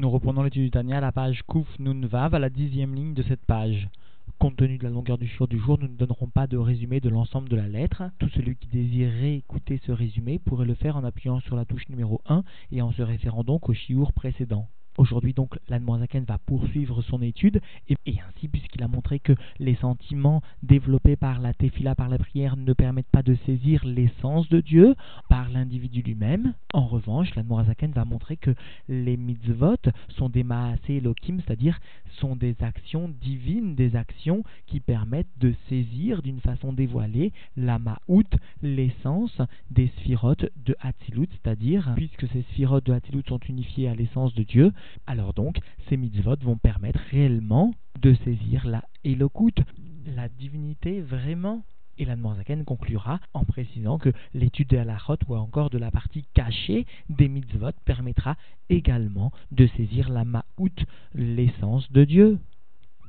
Nous reprenons l'étude du Tania à la page Kouf Nun Vav, à la dixième ligne de cette page. Compte tenu de la longueur du jour du jour, nous ne donnerons pas de résumé de l'ensemble de la lettre. Tout celui qui désirerait écouter ce résumé pourrait le faire en appuyant sur la touche numéro 1 et en se référant donc au chiour précédent. Aujourd'hui donc, l'Admorazaken va poursuivre son étude et, ainsi, puisqu'il a montré que les sentiments développés par la tefila, par la prière, ne permettent pas de saisir l'essence de Dieu par l'individu lui-même. En revanche, l'Admorazaken va montrer que les mitzvot sont des maasé elokim, c'est-à-dire sont des actions divines, des actions qui permettent de saisir d'une façon dévoilée la ma'out, l'essence des sphirotes de Hatzilut, c'est-à-dire, puisque ces sphirotes de Hatzilut sont unifiées à l'essence de Dieu, alors donc, ces mitzvot vont permettre réellement de saisir la Elokut, la divinité vraiment. Et la Zaken conclura en précisant que l'étude de la ou encore de la partie cachée des mitzvot permettra également de saisir la ma'out, l'essence de Dieu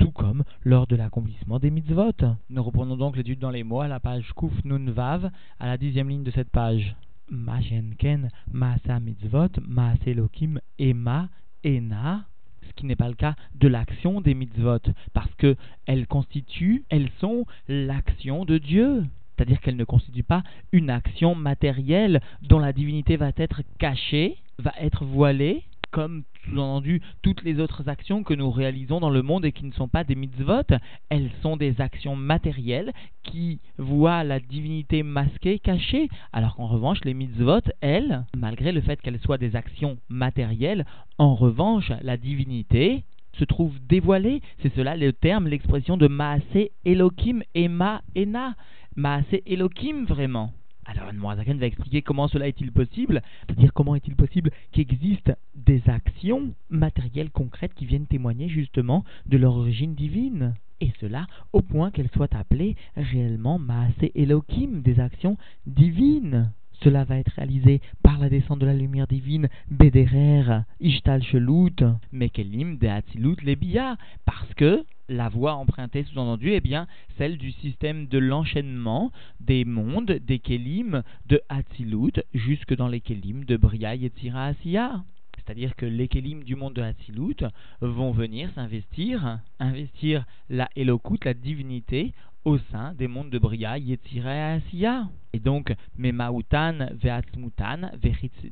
tout comme lors de l'accomplissement des mitzvot. Nous reprenons donc l'étude dans les mots à la page Kuf Nun Vav, à la dixième ligne de cette page. Ma shenken, mitzvot, ma selokim et ma Ena, ce qui n'est pas le cas de l'action des mitzvot, parce que elles constituent, elles sont l'action de Dieu. C'est-à-dire qu'elles ne constituent pas une action matérielle dont la divinité va être cachée, va être voilée, comme sous-entendu toutes les autres actions que nous réalisons dans le monde et qui ne sont pas des mitzvot, elles sont des actions matérielles qui voient la divinité masquée, cachée, alors qu'en revanche les mitzvot, elles, malgré le fait qu'elles soient des actions matérielles, en revanche la divinité se trouve dévoilée, c'est cela le terme, l'expression de Maasé Elohim et Ena. Maasé Elohim vraiment. Alors Morazaken va expliquer comment cela est-il possible, c'est-à-dire comment est-il possible qu'existent des actions matérielles concrètes qui viennent témoigner justement de leur origine divine. Et cela au point qu'elles soient appelées réellement Maasé Elohim, des actions divines. Cela va être réalisé par la descente de la lumière divine, Bederer, Ishtal Shelut, Mekelim, Deatilut, Lebia, parce que la voie empruntée sous-entendu est bien celle du système de l'enchaînement des mondes, des Kelim, de Hatzilut, jusque dans les Kelim de Bria et Asiya. C'est-à-dire que les Kelim du monde de Hatzilut vont venir s'investir, investir la Elokut, la divinité, au sein des mondes de Bria, Yetzira et Asiya. Et donc, Memautan, Veatzmutan,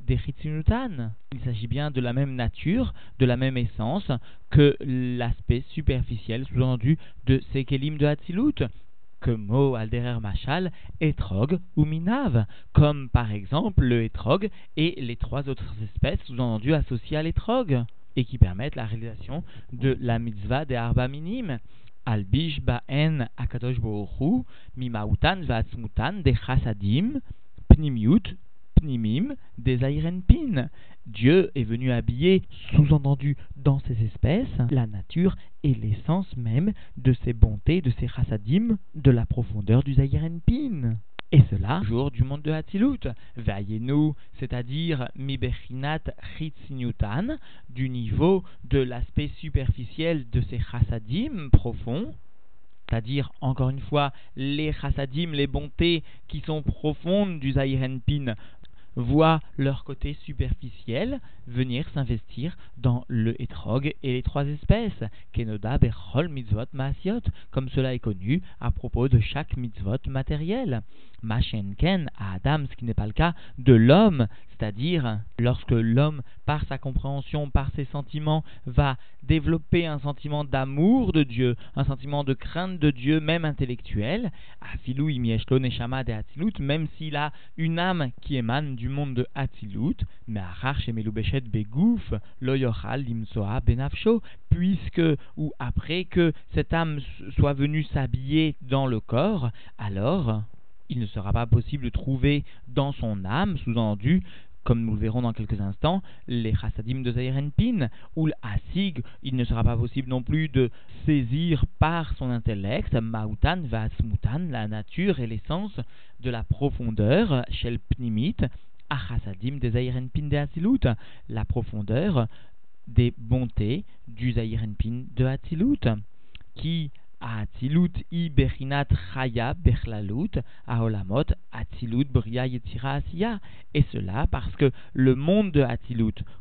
Vechitzinutan. Il s'agit bien de la même nature, de la même essence que l'aspect superficiel, sous-entendu, de ces Kelim de Hatzilut que Mo Alderer Machal, Etrog ou Minav, comme par exemple le Etrog et les trois autres espèces sous-entendues associées à l'Etrog, et qui permettent la réalisation de la mitzvah des Arba Minim. Mimautan de pnimiut pnimim des. Dieu est venu habiller, sous-entendu dans ces espèces, la nature et l'essence même de ses bontés, de ses chassadim, de la profondeur du pin. Et cela, jour du monde de Hatzilut. Veillez-nous, c'est-à-dire Mibechinat Chitzinutan, du niveau de l'aspect superficiel de ces chassadim profonds, c'est-à-dire, encore une fois, les chassadim, les bontés qui sont profondes du Zahirenpin, voient leur côté superficiel venir s'investir dans le etrog et les trois espèces, Kenoda, Berchol, Mitzvot, Maasiot, comme cela est connu à propos de chaque mitzvot matériel. Machenken à Adam, ce qui n'est pas le cas de l'homme, c'est-à-dire lorsque l'homme, par sa compréhension, par ses sentiments, va développer un sentiment d'amour de Dieu, un sentiment de crainte de Dieu, même intellectuel, imieshlo neshama de même s'il a une âme qui émane du monde de Hatzilut, puisque ou après que cette âme soit venue s'habiller dans le corps, alors il ne sera pas possible de trouver dans son âme, sous-entendu, comme nous le verrons dans quelques instants, les chassadim de Zairenpin, ou l'asig, il ne sera pas possible non plus de saisir par son intellect, mautan vasmutan, la nature et l'essence de la profondeur, shel pnimit, a chassadim de Asilut, la profondeur des bontés du Zairenpin de Hatzilut, qui Atilut i bechinat chaya bechlalut aolamot Atilut bria yetira asiya. Et cela parce que le monde de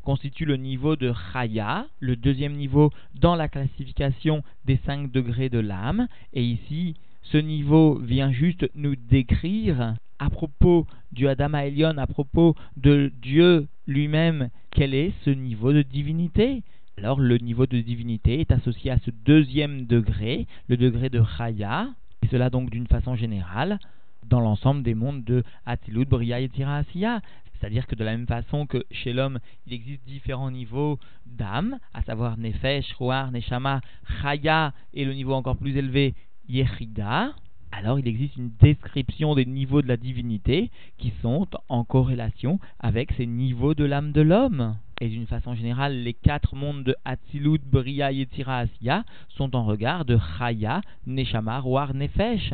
constitue le niveau de chaya, le deuxième niveau dans la classification des cinq degrés de l'âme. Et ici, ce niveau vient juste nous décrire à propos du Adama Elion, à propos de Dieu lui-même, quel est ce niveau de divinité? Alors le niveau de divinité est associé à ce deuxième degré, le degré de Chaya, et cela donc d'une façon générale dans l'ensemble des mondes de Atilut, Bria et Tira C'est-à-dire que de la même façon que chez l'homme, il existe différents niveaux d'âme, à savoir Nefesh, Roar, Neshama, Chaya et le niveau encore plus élevé, Yechida, alors il existe une description des niveaux de la divinité qui sont en corrélation avec ces niveaux de l'âme de l'homme. Et d'une façon générale, les quatre mondes de Hatzilut, Bria, Yetzira, Asiya sont en regard de Chaya, Neshama, Roar, Nefesh.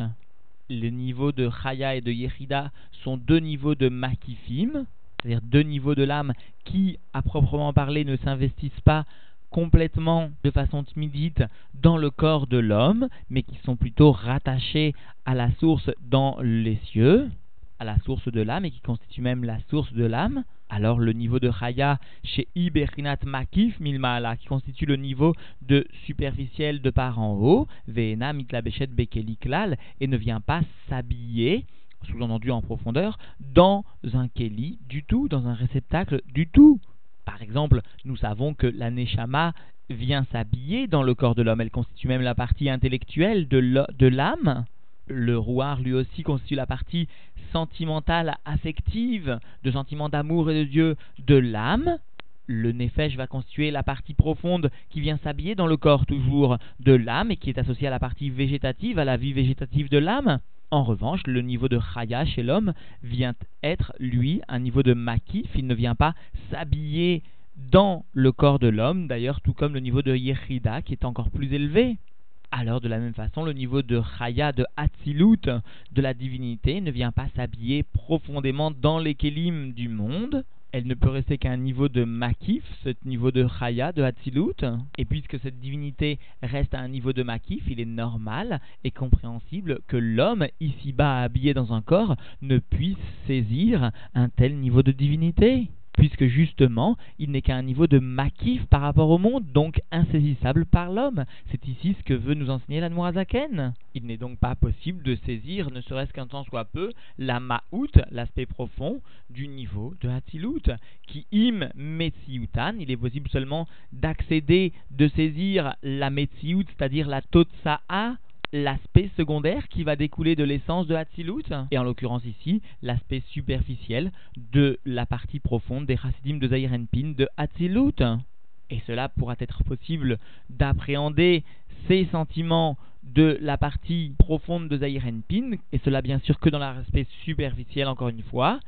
Les niveaux de Chaya et de Yechida sont deux niveaux de Makifim, c'est-à-dire deux niveaux de l'âme qui, à proprement parler, ne s'investissent pas complètement de façon timidite dans le corps de l'homme, mais qui sont plutôt rattachés à la source dans les cieux, à la source de l'âme, et qui constituent même la source de l'âme. Alors le niveau de Chaya chez Iberinat Makif Milmala, qui constitue le niveau de superficiel de par en haut, Vena Mitlabeshet Bekeliklal, et ne vient pas s'habiller sous-entendu en profondeur, dans un keli du tout, dans un réceptacle du tout. Par exemple, nous savons que la Neshama vient s'habiller dans le corps de l'homme, elle constitue même la partie intellectuelle de l'âme. Le rouard lui aussi constitue la partie sentimentale, affective, de sentiment d'amour et de Dieu de l'âme. Le nefesh va constituer la partie profonde qui vient s'habiller dans le corps toujours de l'âme et qui est associée à la partie végétative, à la vie végétative de l'âme. En revanche, le niveau de Chaya chez l'homme vient être, lui, un niveau de Makif. Il ne vient pas s'habiller dans le corps de l'homme, d'ailleurs, tout comme le niveau de Yechida, qui est encore plus élevé. Alors, de la même façon, le niveau de Chaya, de Hatzilut, de la divinité, ne vient pas s'habiller profondément dans les kélim du monde, elle ne peut rester qu'à un niveau de Makif, ce niveau de Chaya, de Hatzilut. Et puisque cette divinité reste à un niveau de Makif, il est normal et compréhensible que l'homme, ici-bas habillé dans un corps, ne puisse saisir un tel niveau de divinité puisque justement, il n'est qu'à un niveau de maquif par rapport au monde, donc insaisissable par l'homme. C'est ici ce que veut nous enseigner la Noirazaken. Il n'est donc pas possible de saisir, ne serait-ce qu'un temps soit peu, la ma'out, l'aspect profond du niveau de Hatzilut, qui im metziutan, il est possible seulement d'accéder, de saisir la metziut, c'est-à-dire la totsa'a, l'aspect secondaire qui va découler de l'essence de Hatzilut, et en l'occurrence ici, l'aspect superficiel de la partie profonde des Hasidim de Zahirenpin de Hatzilut. Et cela pourra être possible d'appréhender ces sentiments de la partie profonde de Zahirenpin, et cela bien sûr que dans l'aspect superficiel encore une fois,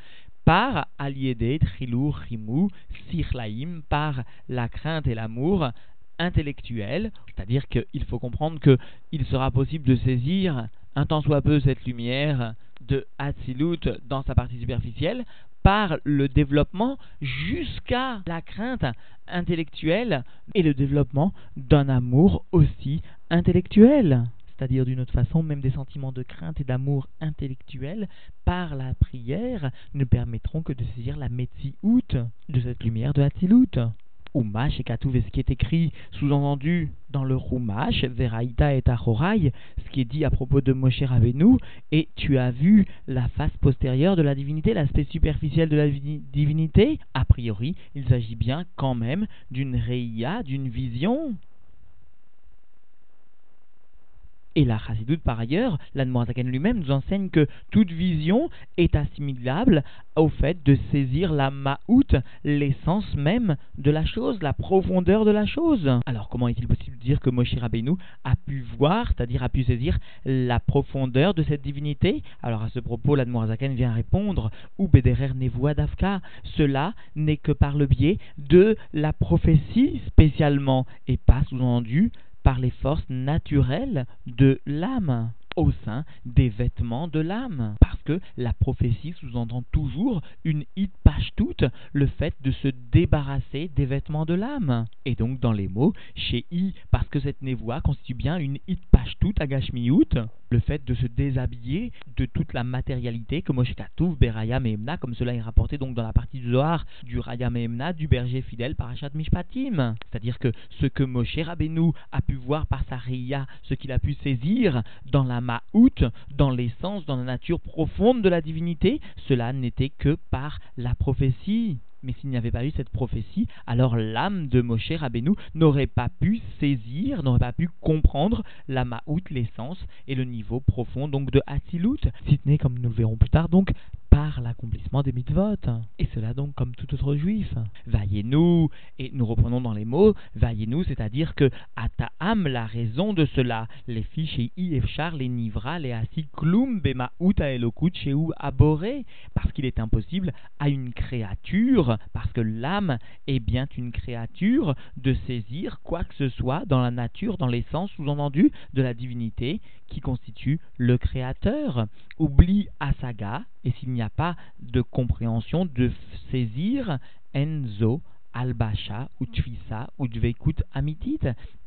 par Aliédé, Trilou, Rimou, Sirlaim, par la crainte et l'amour, intellectuel, c'est-à-dire qu'il faut comprendre qu'il sera possible de saisir un tant soit peu cette lumière de Hatzilut dans sa partie superficielle par le développement jusqu'à la crainte intellectuelle et le développement d'un amour aussi intellectuel. C'est-à-dire d'une autre façon, même des sentiments de crainte et d'amour intellectuel par la prière ne permettront que de saisir la Metzi-out de cette lumière de Hatzilut. Umash et ce qui est écrit, sous-entendu dans le Rumash, Veraïta et Achorai, ce qui est dit à propos de Moshe Rabbeinu, et tu as vu la face postérieure de la divinité, l'aspect superficiel de la divinité. A priori, il s'agit bien quand même d'une Reïa, d'une vision Et la Chassidoute, par ailleurs, l'Anmoazaken lui-même nous enseigne que toute vision est assimilable au fait de saisir la ma'out, l'essence même de la chose, la profondeur de la chose. Alors comment est-il possible de dire que Moshe Rabbeinu a pu voir, c'est-à-dire a pu saisir la profondeur de cette divinité? Alors à ce propos, l'Anmoazaken vient répondre ou Bederer Dafka, cela n'est que par le biais de la prophétie spécialement et pas sous-entendu par les forces naturelles de l'âme. Au sein des vêtements de l'âme. Parce que la prophétie sous-entend toujours une hit toute le fait de se débarrasser des vêtements de l'âme. Et donc dans les mots, chez I, parce que cette névoie constitue bien une hit toute à Gashmiout, le fait de se déshabiller de toute la matérialité que Moshe Katouf, Beraya Mehemna, comme cela est rapporté donc dans la partie du Zohar du Raya Mehemna, du berger fidèle Parashat Mishpatim. C'est-à-dire que ce que Moshe Rabbeinu a pu voir par sa Ria, ce qu'il a pu saisir dans la Ma'out, dans l'essence, dans la nature profonde de la divinité, cela n'était que par la prophétie. Mais s'il n'y avait pas eu cette prophétie, alors l'âme de Moshe Rabbeinu n'aurait pas pu saisir, n'aurait pas pu comprendre la Ma'out, l'essence et le niveau profond donc de Hatzilut, si ce n'est, comme nous le verrons plus tard, donc par l'accomplissement des mitzvot. Et cela donc comme tout autre juif. Vaillez-nous, et nous reprenons dans les mots, vaillez-nous, c'est-à-dire que Ata'am, la raison de cela, les fiches et Efchar, les Nivra, les Asi, Klum, Bema'ut, Aelokut, Sheu, Aboré, parce qu'il est impossible à une créature, parce que l'âme est bien une créature, de saisir quoi que ce soit dans la nature, dans l'essence sous-entendu de la divinité qui constitue le créateur. Oublie Asaga, et s'il n'y a pas de compréhension, de saisir Enzo, Albacha, ou Tfisa, ou Dvekut Amitit.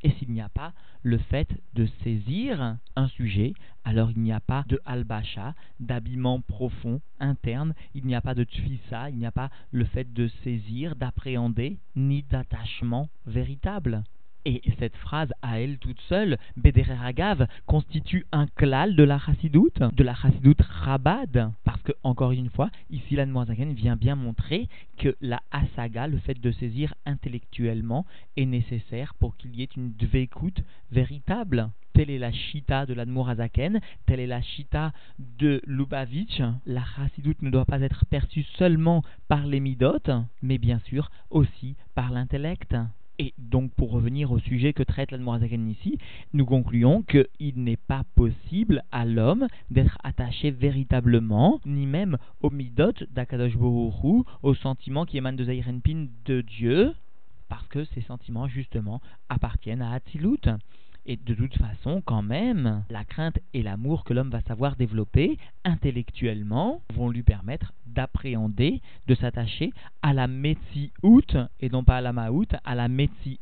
Et s'il n'y a pas le fait de saisir un sujet, alors il n'y a pas de Albacha, d'habillement profond, interne, il n'y a pas de Tfisa, il n'y a pas le fait de saisir, d'appréhender, ni d'attachement véritable. Et cette phrase à elle toute seule, Bederer Agav, constitue un klal de la chassidoute, de la chassidoute Rabad. Parce que, encore une fois, ici la vient bien montrer que la asaga, le fait de saisir intellectuellement, est nécessaire pour qu'il y ait une dvekout véritable. Telle est la chita de l'Admorazaken, telle est la chita de Lubavitch. La chassidoute ne doit pas être perçue seulement par les midotes, mais bien sûr aussi par l'intellect. Et donc, pour revenir au sujet que traite l'Admorazaken ici, nous concluons qu'il n'est pas possible à l'homme d'être attaché véritablement, ni même au midot d'Akadosh Bohuru, aux sentiments qui émanent de Zairenpin de Dieu, parce que ces sentiments, justement, appartiennent à Atzilut. Et de toute façon, quand même, la crainte et l'amour que l'homme va savoir développer intellectuellement vont lui permettre d'appréhender, de s'attacher à la out et non pas à la Maout, à la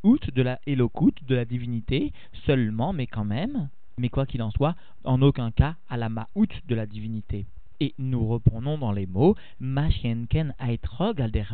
out de la Elokut, de la divinité, seulement, mais quand même, mais quoi qu'il en soit, en aucun cas à la Maout de la divinité. Et nous reprenons dans les mots Mashienken Aitrog Alder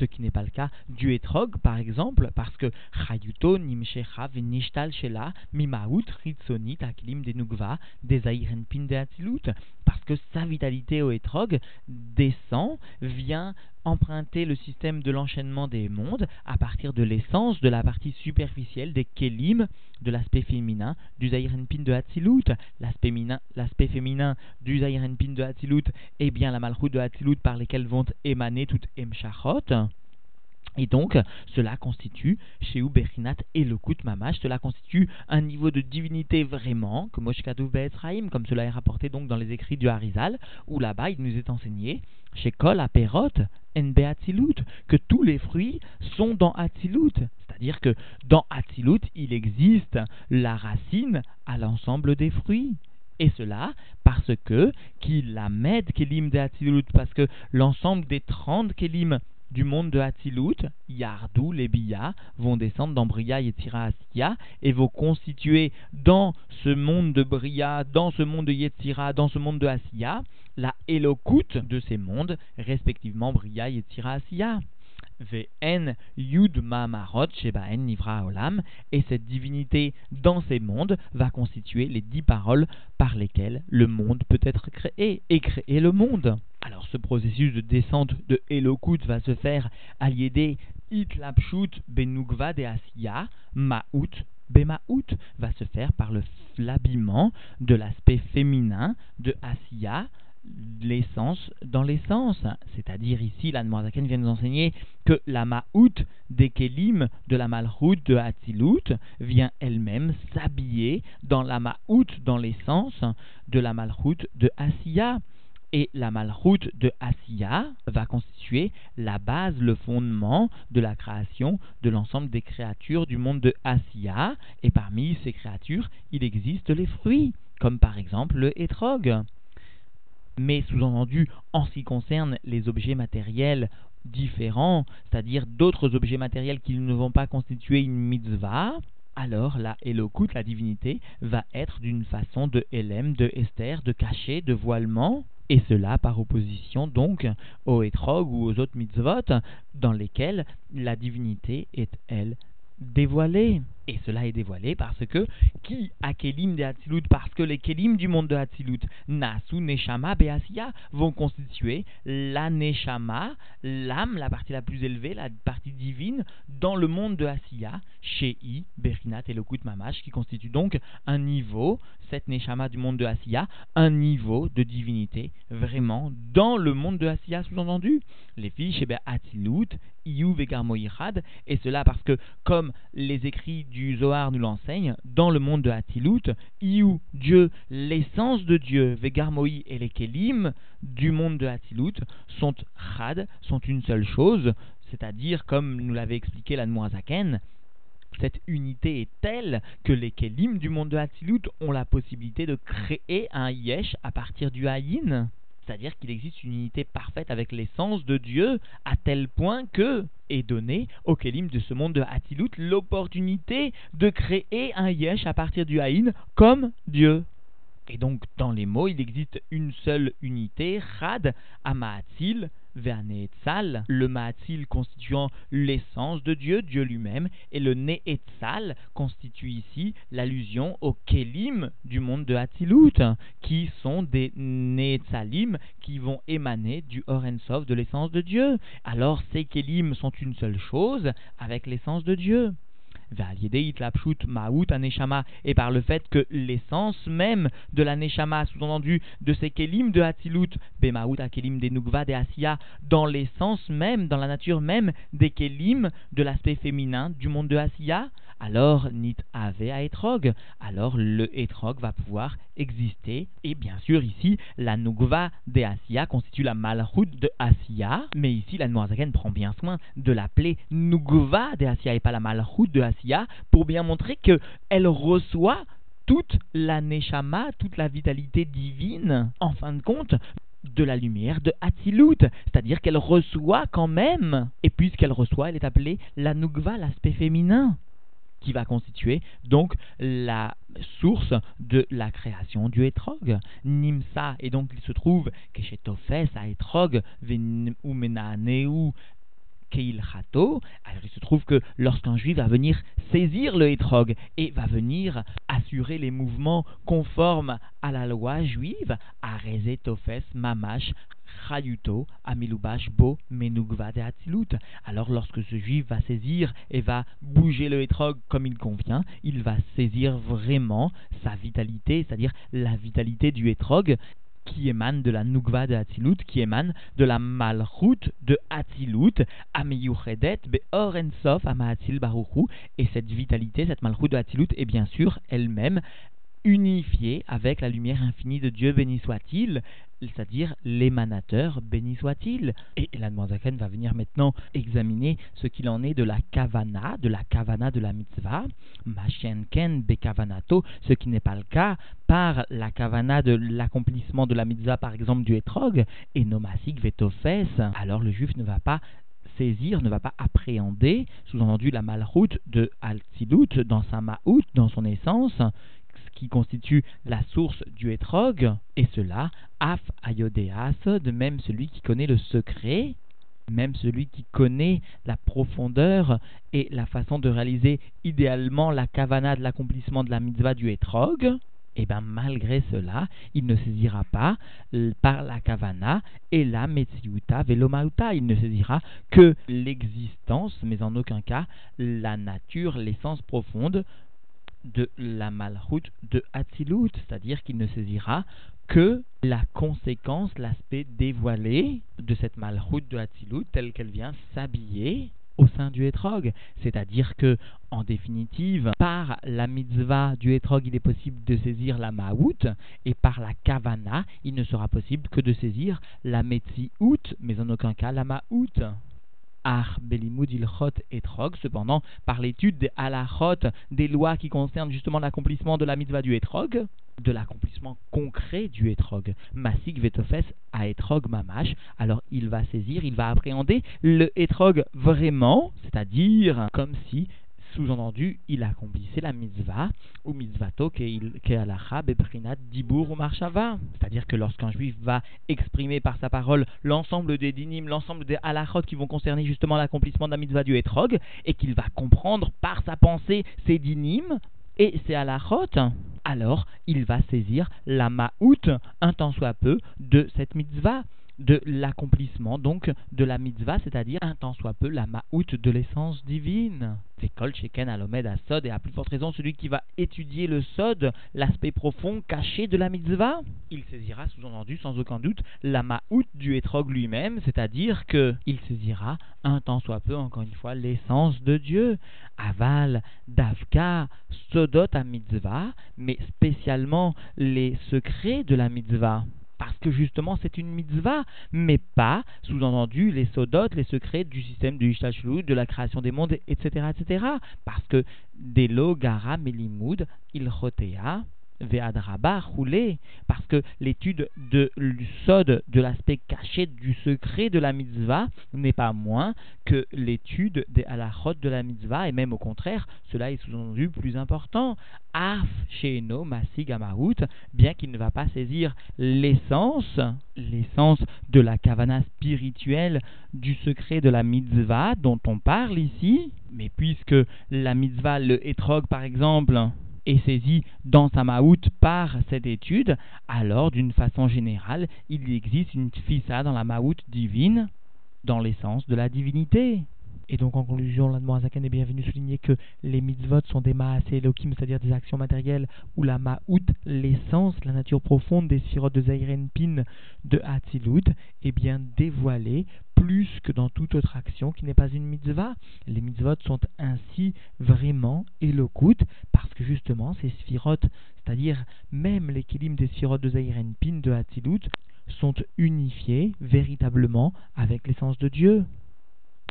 ce qui n'est pas le cas du etrog, par exemple, parce que Chayuto nimshecha venishtal shela mimaut ritsonit akilim denugva desairen pindeatilut, parce que sa vitalité au etrog descend, vient emprunter le système de l'enchaînement des mondes à partir de l'essence de la partie superficielle des kelim de l'aspect féminin du Zairenpin de Hatzilut. L'aspect féminin du Zairenpin de Hatzilut est bien la malchut de Hatzilut par lesquelles vont émaner toutes Emshachot. Et donc, cela constitue, chez Uberinat et le Kout Mamash, cela constitue un niveau de divinité vraiment, que Moshkadou Be'etzraim, comme cela est rapporté donc dans les écrits du Harizal, où là-bas il nous est enseigné, chez Kol Aperot, En que tous les fruits sont dans Atzilut. C'est-à-dire que dans Atzilut, il existe la racine à l'ensemble des fruits. Et cela parce que, qu'il la med kelim de Atzilut, parce que l'ensemble des 30 kelim du monde de Hatzilut, Yardou, les Bia, vont descendre dans Bria et Asiya et vont constituer dans ce monde de Bria, dans ce monde de Yetzira, dans ce monde de Asiya, la Elokut de ces mondes, respectivement Bria, Yetzira, Asiya. Vn Yud Mamarot Shebaen Nivra Olam, et cette divinité dans ces mondes va constituer les dix paroles par lesquelles le monde peut être créé et créer le monde. Ce processus de descente de Elokut va se faire à l'idée Itlapshut Benugva de Asiya, Ma'ut Bemaout va se faire par le l'habillement de l'aspect féminin de Asiya, l'essence dans l'essence. C'est-à-dire ici, la Zaken vient nous enseigner que la Ma'out des Kelim de la Malchut de Hatzilut vient elle-même s'habiller dans la Ma'out, dans l'essence de la Malchut de Asiya. Et la Malchut de Asiya va constituer la base, le fondement de la création de l'ensemble des créatures du monde de Asiya. Et parmi ces créatures, il existe les fruits comme par exemple le hétrog. Mais sous-entendu, en ce qui concerne les objets matériels différents, c'est-à-dire d'autres objets matériels qui ne vont pas constituer une mitzvah, alors la Elokut, la divinité, va être d'une façon de Hélène, de Esther, de cachet, de voilement, et cela par opposition donc aux étrog ou aux autres mitzvot dans lesquels la divinité est, elle, dévoilée. Et cela est dévoilé parce que qui a Kelim de Hatzilut? Parce que les Kelim du monde de Hatzilut, Nasu, Neshama, Beasia, vont constituer la Neshama, l'âme, la partie la plus élevée, la partie divine, dans le monde de Asiya, Shei, Berinat et Lokut Mamash, qui constitue donc un niveau, cette Neshama du monde de Asiya, un niveau de divinité, vraiment, dans le monde de Asiya, sous-entendu. Les filles, chez Hatzilut, Iyu, Vegarmoïrad, et cela parce que, comme les écrits du Zohar nous l'enseigne, dans le monde de Hatilut, Iou, Dieu, l'essence de Dieu, Vegarmoi et les Kelim du monde de Hatilut sont Chad, sont une seule chose, c'est-à-dire, comme nous l'avait expliqué la Zaken, cette unité est telle que les Kelim du monde de Hatilut ont la possibilité de créer un Yesh à partir du Haïn c'est-à-dire qu'il existe une unité parfaite avec l'essence de Dieu, à tel point que est donné au Kélim de ce monde de Hatilut l'opportunité de créer un Yesh à partir du Haïn comme Dieu. Et donc, dans les mots, il existe une seule unité, Chad, Amaatil, Verneetzal, le Maatil constituant l'essence de Dieu, Dieu lui-même, et le Neetzal constitue ici l'allusion aux Kelim du monde de Hatilut, qui sont des Neetzalim qui vont émaner du Orensov, de l'essence de Dieu. Alors, ces Kelim sont une seule chose avec l'essence de Dieu et par le fait que l'essence même de la neshama, sous-entendu de ces kelim de Hatzilut, bemaout kelim des nukva des asiya, dans l'essence même, dans la nature même des kelim de l'aspect féminin du monde de Asiya, alors nit ave à etrog, alors le etrog va pouvoir exister. Et bien sûr, ici, la nugva de Asiya constitue la malchut de Asiya, mais ici, la Noirzaken prend bien soin de l'appeler nugva de Asiya et pas la malchut de Asiya, pour bien montrer qu'elle reçoit toute la neshama, toute la vitalité divine, en fin de compte, de la lumière de Hatzilut, c'est-à-dire qu'elle reçoit quand même, et puisqu'elle reçoit, elle est appelée la Nugva, l'aspect féminin qui va constituer donc la source de la création du etrog. Nimsa, et donc il se trouve que chez Tofes, à etrog, ou Menaaneu, Keil Chato, alors il se trouve que lorsqu'un juif va venir saisir le hétrog et va venir assurer les mouvements conformes à la loi juive, Areze Tofes Mamash Chayuto, Bo. Alors lorsque ce juif va saisir et va bouger le hétrog comme il convient, il va saisir vraiment sa vitalité, c'est-à-dire la vitalité du hétrog qui émane de la Nugva de Hatzilut, qui émane de la Malchut de Hatzilut, Ameyuchedet, Beor Ensof, Amahatzil Baruchu, et cette vitalité, cette Malchut de Hatzilut est bien sûr elle-même unifiée avec la lumière infinie de Dieu, béni soit-il, c'est-à-dire l'émanateur, béni soit-il. Et la Zaken va venir maintenant examiner ce qu'il en est de la kavana, de la kavana de la mitzvah, Mashenken bekavanato, ce qui n'est pas le cas par la kavana de l'accomplissement de la mitzvah, par exemple du etrog, et nomasik vetofes. Alors le juif ne va pas saisir, ne va pas appréhender, sous-entendu la malroute de Altzilut dans sa maout, dans son essence, qui constitue la source du etrog, et cela, af ayodeas, de même celui qui connaît le secret, même celui qui connaît la profondeur et la façon de réaliser idéalement la kavana de l'accomplissement de la mitzvah du etrog, et eh bien malgré cela, il ne saisira pas par la kavana et la metziuta velomauta. Il ne saisira que l'existence, mais en aucun cas la nature, l'essence profonde de la malchut de Hatzilut, c'est-à-dire qu'il ne saisira que la conséquence, l'aspect dévoilé de cette malchut de Hatzilut telle qu'elle vient s'habiller au sein du Etrog. C'est-à-dire que, en définitive, par la mitzvah du Etrog, il est possible de saisir la Maout, et par la Kavana, il ne sera possible que de saisir la Metziut, mais en aucun cas la Maout. Ar Belimud Ilchot Etrog. Cependant, par l'étude des halachot, des lois qui concernent justement l'accomplissement de la mitzvah du Etrog, de l'accomplissement concret du Etrog, Masik Vetofes à Etrog Mamash, alors il va saisir, il va appréhender le Etrog vraiment, c'est-à-dire comme si sous-entendu, il accomplissait la mitzvah, ou mitzvato, ke'alacha, beprinat, dibur ou marshava. C'est-à-dire que lorsqu'un juif va exprimer par sa parole l'ensemble des dinim, l'ensemble des halachot qui vont concerner justement l'accomplissement de la mitzvah du etrog, et qu'il va comprendre par sa pensée ces dinim, et ces halachot, alors il va saisir la ma'out, un tant soit peu, de cette mitzvah de l'accomplissement donc de la mitzvah, c'est-à-dire un tant soit peu la ma'out de l'essence divine. L'école Sheken Alomed à Sod et à plus forte raison celui qui va étudier le Sod, l'aspect profond caché de la mitzvah. Il saisira sous-entendu sans aucun doute la ma'out du étrog lui-même, c'est-à-dire que il saisira un tant soit peu encore une fois l'essence de Dieu. Aval, Davka, Sodot à mitzvah, mais spécialement les secrets de la mitzvah parce que justement c'est une mitzvah, mais pas, sous-entendu, les sodotes, les secrets du système du Ishtashlut, de la création des mondes, etc., etc. Parce que Delo, Gara, Melimoud, Ilchotea, Ve'adraba roulé, parce que l'étude de l'usod, de l'aspect caché du secret de la mitzvah, n'est pas moins que l'étude des halachot de la mitzvah, et même au contraire, cela est sous-entendu plus important. Af sheno masig bien qu'il ne va pas saisir l'essence, l'essence de la kavana spirituelle du secret de la mitzvah dont on parle ici, mais puisque la mitzvah, le etrog par exemple, est saisi dans sa maout par cette étude, alors d'une façon générale, il existe une fissa dans la maout divine, dans l'essence de la divinité. Et donc en conclusion, l'Admorazaken est bienvenu souligner que les mitzvot sont des maasé elohim, c'est-à-dire des actions matérielles, où la ma'out, l'essence, la nature profonde des sirotes de Zairen Pin de Hatzilut, est bien dévoilée plus que dans toute autre action qui n'est pas une mitzvah. Les mitzvot sont ainsi vraiment éloquentes parce que justement ces sphirotes, c'est-à-dire même l'équilibre des sphirotes de Zairen Pin de Hatzilut, sont unifiés véritablement avec l'essence de Dieu.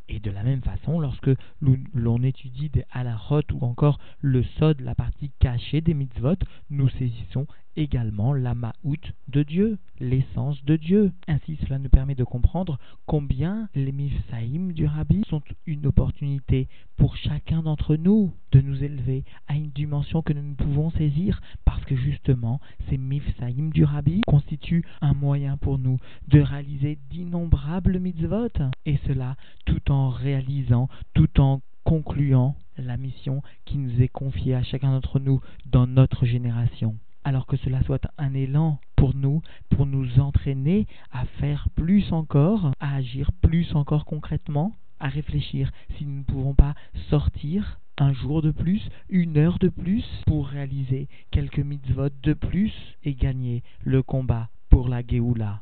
Et de la même façon, lorsque l'on étudie des halachot ou encore le sod, la partie cachée des mitzvot, nous saisissons également la ma'out de Dieu, l'essence de Dieu. Ainsi, cela nous permet de comprendre combien les mifsaïm du rabbi sont une opportunité pour chacun d'entre nous de nous élever à une dimension que nous ne pouvons saisir parce que justement, ces mifsaïm du rabbi constituent un moyen pour nous de réaliser d'innombrables mitzvot et cela tout en réalisant, tout en concluant la mission qui nous est confiée à chacun d'entre nous dans notre génération alors que cela soit un élan pour nous, pour nous entraîner à faire plus encore, à agir plus encore concrètement, à réfléchir si nous ne pouvons pas sortir un jour de plus, une heure de plus, pour réaliser quelques mitzvot de plus et gagner le combat pour la Géoula.